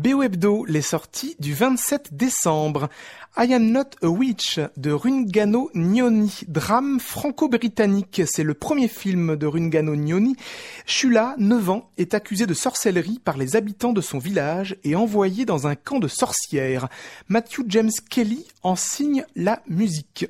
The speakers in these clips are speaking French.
BO Hebdo, les sorties du 27 décembre. I Am Not a Witch de Rungano Nyoni, drame franco-britannique. C'est le premier film de Rungano Nyoni. Shula, 9 ans, est accusé de sorcellerie par les habitants de son village et envoyé dans un camp de sorcières. Matthew James Kelly en signe la musique.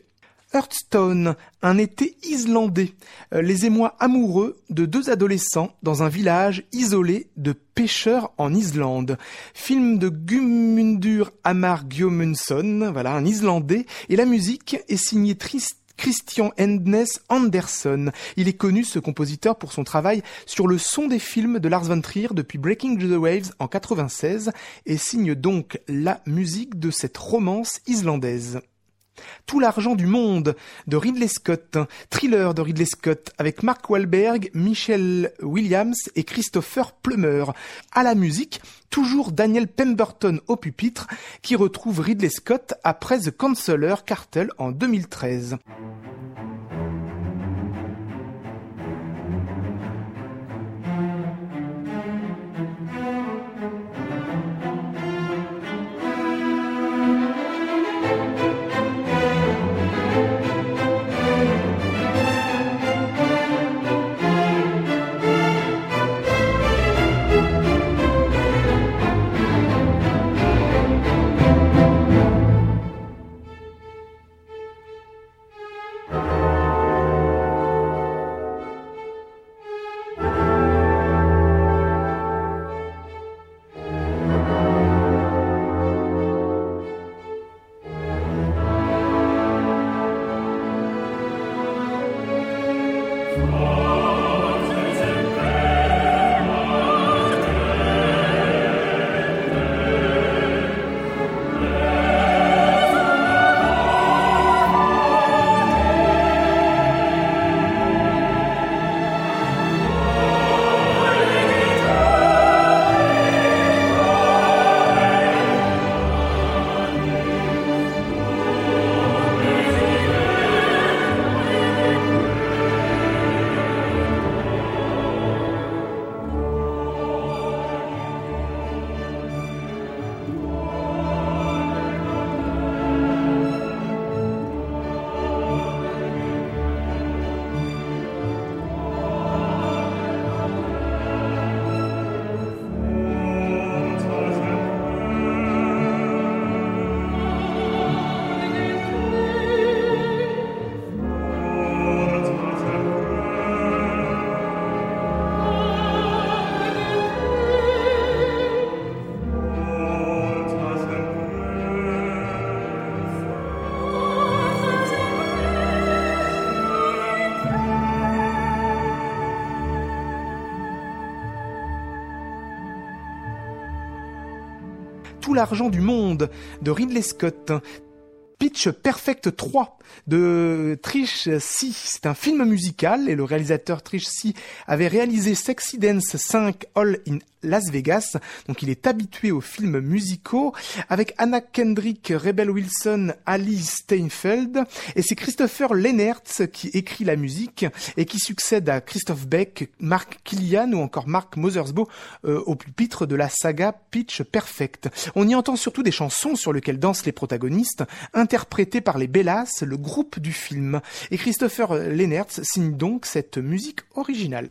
Hearthstone, un été islandais. Euh, les émois amoureux de deux adolescents dans un village isolé de pêcheurs en Islande. Film de Gumundur Amar Gjomundsson, voilà, un Islandais. Et la musique est signée Christian Endnes Anderson. Il est connu, ce compositeur, pour son travail sur le son des films de Lars von Trier depuis Breaking the Waves en 96 et signe donc la musique de cette romance islandaise. Tout l'argent du monde de Ridley Scott, thriller de Ridley Scott avec Mark Wahlberg, Michelle Williams et Christopher Plummer. À la musique, toujours Daniel Pemberton au pupitre qui retrouve Ridley Scott après The Counselor Cartel en 2013. Tout l'argent du monde de Ridley Scott. Pitch Perfect 3 de Trish C. C'est un film musical et le réalisateur Trish C avait réalisé Sexy Dance 5 All in Las Vegas. Donc il est habitué aux films musicaux avec Anna Kendrick, Rebel Wilson, Alice Steinfeld et c'est Christopher Lennertz qui écrit la musique et qui succède à Christophe Beck, Mark Killian ou encore Mark Mothersbaugh euh, au pupitre de la saga Pitch Perfect. On y entend surtout des chansons sur lesquelles dansent les protagonistes, interprétées par les Bellas, le groupe du film. Et Christopher Lennertz signe donc cette musique originale.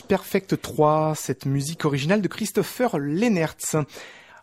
Perfect 3, cette musique originale de Christopher Lennertz.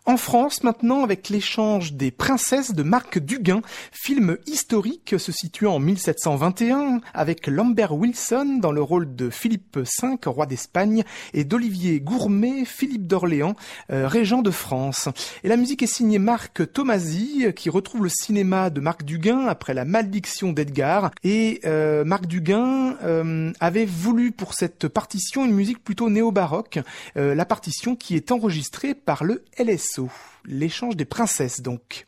En France maintenant avec l'échange des princesses de Marc Duguin, film historique se situant en 1721 avec Lambert Wilson dans le rôle de Philippe V, roi d'Espagne, et d'Olivier Gourmet, Philippe d'Orléans, euh, régent de France. Et la musique est signée Marc Tomasi qui retrouve le cinéma de Marc Duguin après la malédiction d'Edgar. Et euh, Marc Duguin euh, avait voulu pour cette partition une musique plutôt néo-baroque, la partition qui est enregistrée par le LS l'échange des princesses donc.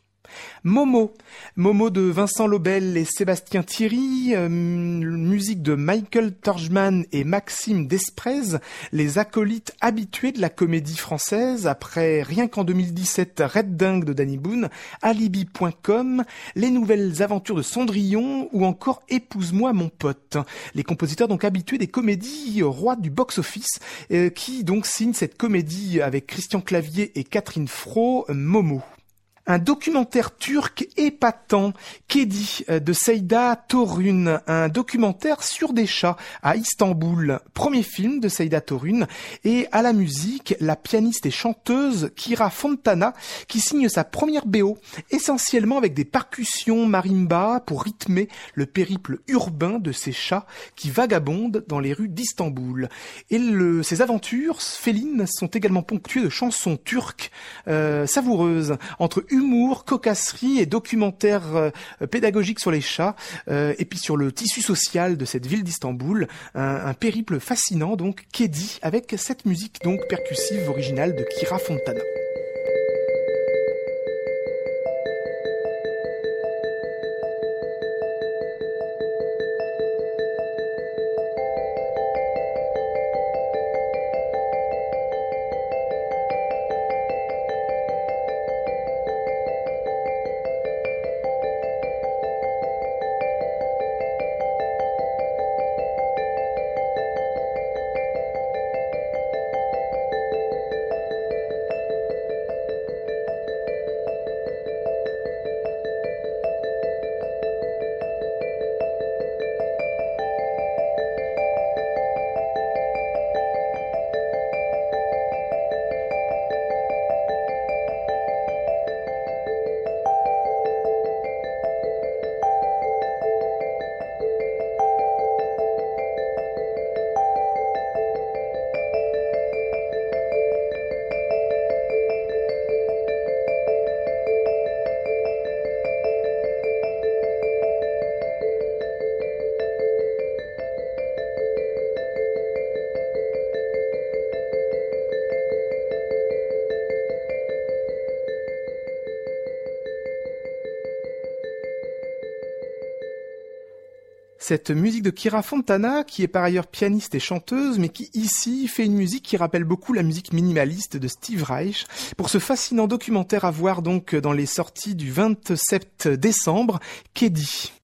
Momo, Momo de Vincent Lobel et Sébastien Thierry, euh, musique de Michael Torjman et Maxime Desprez, les acolytes habitués de la comédie française après rien qu'en 2017 Red Dingue de Danny Boone, Alibi.com, Les nouvelles aventures de Cendrillon ou encore Épouse-moi mon pote. Les compositeurs donc habitués des comédies rois du box-office euh, qui donc signent cette comédie avec Christian Clavier et Catherine Fro, Momo un documentaire turc épatant, Kedi euh, de Seyda Torun, un documentaire sur des chats à Istanbul, premier film de Seyda Torun, et à la musique, la pianiste et chanteuse Kira Fontana, qui signe sa première BO, essentiellement avec des percussions marimba pour rythmer le périple urbain de ces chats qui vagabondent dans les rues d'Istanbul. Et le, ces aventures félines sont également ponctuées de chansons turques euh, savoureuses, entre humour, cocasserie et documentaire euh, pédagogique sur les chats, euh, et puis sur le tissu social de cette ville d'Istanbul, un, périple fascinant donc dit avec cette musique donc percussive originale de Kira Fontana. Cette musique de Kira Fontana, qui est par ailleurs pianiste et chanteuse, mais qui ici fait une musique qui rappelle beaucoup la musique minimaliste de Steve Reich, pour ce fascinant documentaire à voir donc dans les sorties du 27 décembre, Kedi.